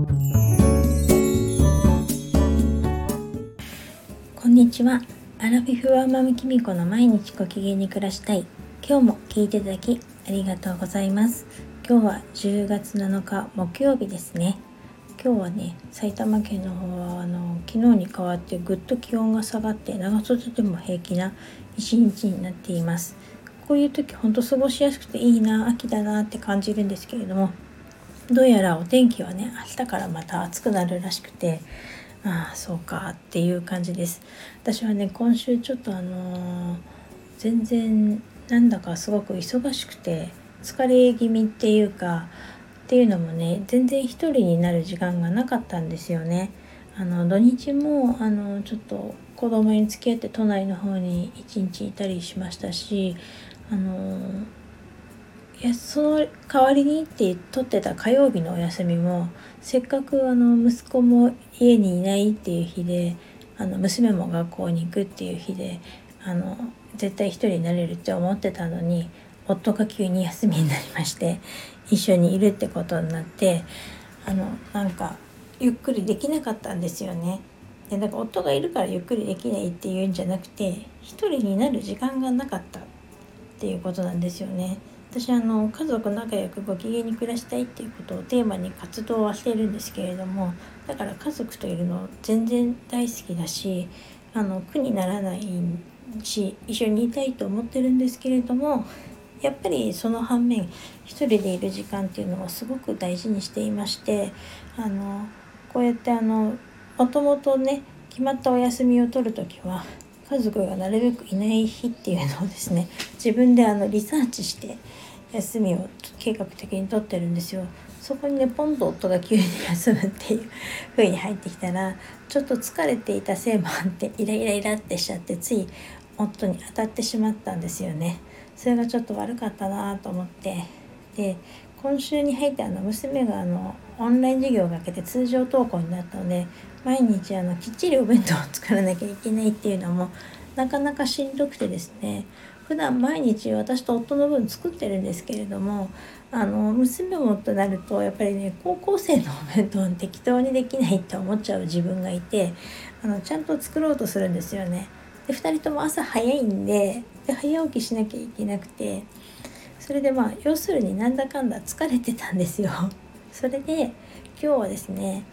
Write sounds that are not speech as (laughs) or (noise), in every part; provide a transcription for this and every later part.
こんにちは。アラフィフワーマムキミコの毎日ご機嫌に暮らしたい。今日も聞いていただきありがとうございます。今日は10月7日木曜日ですね。今日はね埼玉県の方はあの昨日に変わってぐっと気温が下がって長袖でも平気な一日になっています。こういう時ほんと過ごしやすくていいな秋だなって感じるんですけれどもどうやらお天気はね明日からまた暑くなるらしくてああそうかっていう感じです。私はね今週ちょっとあのー、全然なんだかすごく忙しくて疲れ気味っていうかっていうのもね全然一人になる時間がなかったんですよね。あの土日もあのちょっと子供に付き合って都内の方に一日いたりしましたしあのいやその代わりにって取ってた火曜日のお休みもせっかくあの息子も家にいないっていう日であの娘も学校に行くっていう日であの絶対一人になれるって思ってたのに夫が急に休みになりまして一緒にいるってことになってあのなんかゆっくりできなかったんですよね。でだか夫がいるからゆっくりできないっていうんじゃなくて一人になる時間がなかったっていうことなんですよね。私あの家族仲良くご機嫌に暮らしたいっていうことをテーマに活動はしてるんですけれどもだから家族といるの全然大好きだしあの苦にならないし一緒にいたいと思ってるんですけれどもやっぱりその反面一人でいる時間っていうのはすごく大事にしていましてあのこうやってあのもともとね決まったお休みを取る時は家族がなるべくいない日っていうのをですね自分であのリサーチして休みを計画的に取ってるんですよ。そこにねポンと夫が急に休むっていう風に入ってきたらちょっと疲れていたせいもあってイライライラってしちゃってつい夫に当たってしまったんですよね。それがちょっと悪かったなと思ってで今週に入ってあの娘があのオンライン授業が明けて通常登校になったので毎日あのきっちりお弁当を作らなきゃいけないっていうのもなかなかしんどくてですね普段毎日私と夫の分作ってるんですけれどもあの娘もとなるとやっぱりね高校生のお弁当適当にできないって思っちゃう自分がいてあのちゃんと作ろうとするんですよね。で2人とも朝早いんでで早起きしなきゃいけなくてそれでまあ要するになんだかんだ疲れてたんですよ。(laughs) それで今日はですね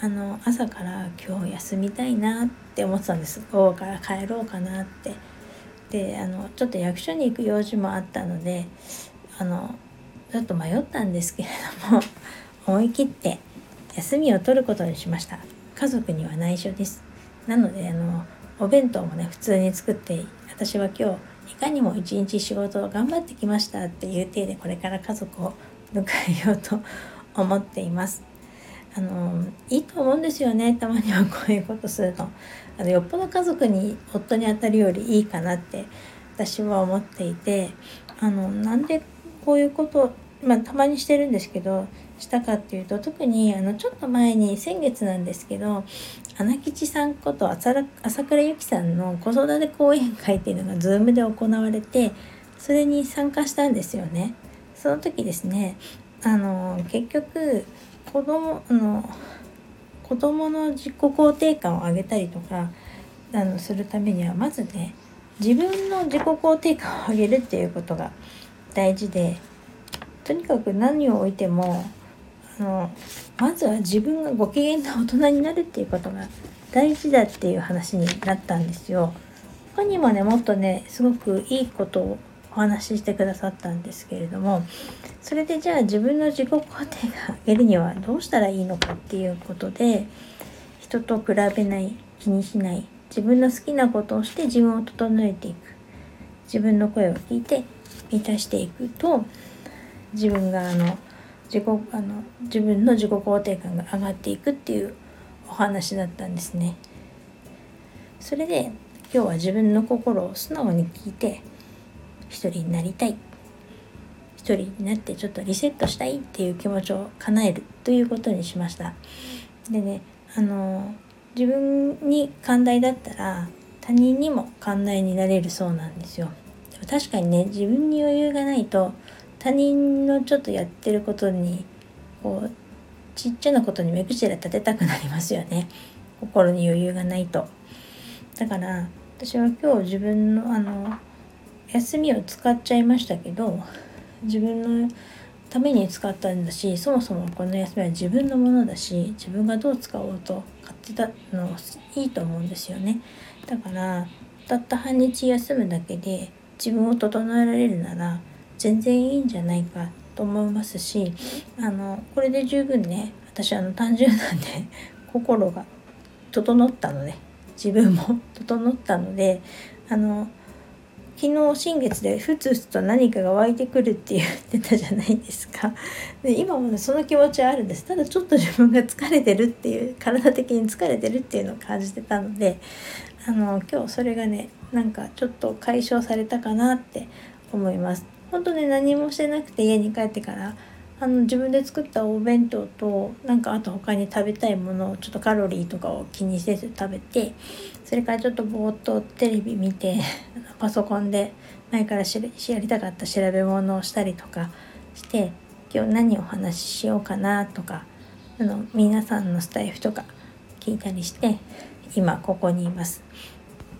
あの朝から今日休みたいなって思ってたんです午後から帰ろうかなってであのちょっと役所に行く用事もあったのであのちょっと迷ったんですけれども (laughs) 思い切って休みを取ることにしました。家族には内緒です。なのであのお弁当もね普通に作って私は今日いかにも一日仕事を頑張ってきましたっていう体でこれから家族を迎えようと思っています。あのいいと思うんですよね。たまにはこういうことすると。あのよっぽど家族に夫に当たるよりいいかなって私は思っていて。あのなんでこういうことまあ、たまにしてるんですけどしたかっていうと特にあのちょっと前に先月なんですけど穴吉さんこと朝倉由紀さんの子育て講演会っていうのが Zoom で行われてそれに参加したんですよね。その時ですねあの結局子供あの子供の自己肯定感を上げたりとかあのするためにはまずね自分の自己肯定感を上げるっていうことが大事でとにかく何を置いてもあのまずは自分がご機嫌な大人になるっていうことが大事だっていう話になったんですよ。他にもねもっとねすごくいいことお話ししてくださったんですけれどもそれでじゃあ自分の自己肯定が上げるにはどうしたらいいのかっていうことで人と比べない気にしない自分の好きなことをして自分を整えていく自分の声を聞いて満たしていくと自分があの自己あの自分の自己肯定感が上がっていくっていうお話だったんですね。それで今日は自分の心を素直に聞いて一人になりたい一人になってちょっとリセットしたいっていう気持ちを叶えるということにしました。でねあの自分に寛大だったら他人にも寛大になれるそうなんですよで。確かにね自分に余裕がないと他人のちょっとやってることにこうちっちゃなことに目くじら立てたくなりますよね心に余裕がないとだから私は今日自分のあの休みを使っちゃいましたけど自分のために使ったんだしそもそもこの休みは自分のものだし自分がどう使おうと買ってたのいいと思うんですよね。だからたった半日休むだけで自分を整えられるなら全然いいんじゃないかと思いますしあのこれで十分ね私あの単純なんで心が整ったので自分も整ったのであの昨日新月でふつふつと何かが湧いてくるって言ってたじゃないですか。(laughs) で今も、ね、その気持ちはあるんです。ただちょっと自分が疲れてるっていう体的に疲れてるっていうのを感じてたのであの今日それがねなんかちょっと解消されたかなって思います。本当ね何もしてなくて家に帰ってからあの自分で作ったお弁当となんかあと他に食べたいものをちょっとカロリーとかを気にせず食べてそれからちょっとぼーっとテレビ見て (laughs) パソコンで前からしやりたかった調べ物をしたりとかして今日何お話ししようかなとかあの皆さんのスタイフとか聞いたりして今ここにいます。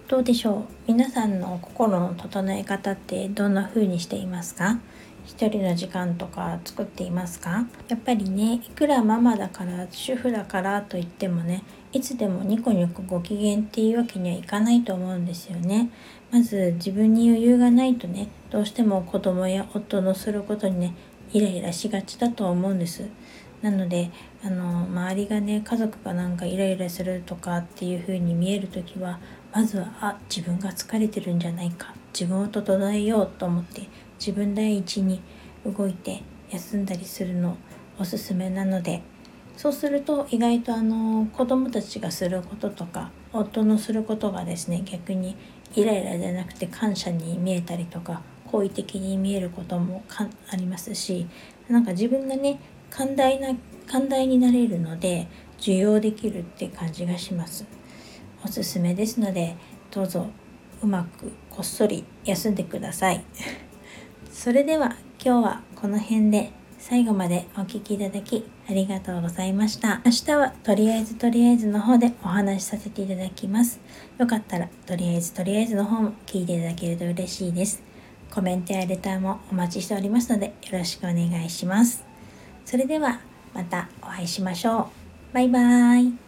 どうでしょう？皆さんの心の整え方ってどんな風にしていますか？一人の時間とか作っていますか？やっぱりねいくらママだから主婦だからといってもねいつでもニコニコご機嫌っていうわけにはいかないと思うんですよね。まず自分に余裕がないとねどうしても子供や夫のすることにねイライラしがちだと思うんです。なのであの周りがね家族がなんかイライラするとかっていう風に見える時はまずはあ自分が疲れてるんじゃないか自分を整えようと思って自分第一に動いて休んだりするのおすすめなのでそうすると意外とあの子供たちがすることとか夫のすることがですね逆にイライラじゃなくて感謝に見えたりとか好意的に見えることもありますしなんか自分がね寛大な寛大になれるので受容できるって感じがします。おすすめですのでどうぞうまくこっそり休んでくださいそれでは今日はこの辺で最後までお聴きいただきありがとうございました。明日はとりあえずとりあえずの方でお話しさせていただきます。よかったらとりあえずとりあえずの方も聞いていただけると嬉しいです。コメントやレターもお待ちしておりますのでよろしくお願いします。それではまたお会いしましょう。バイバーイ。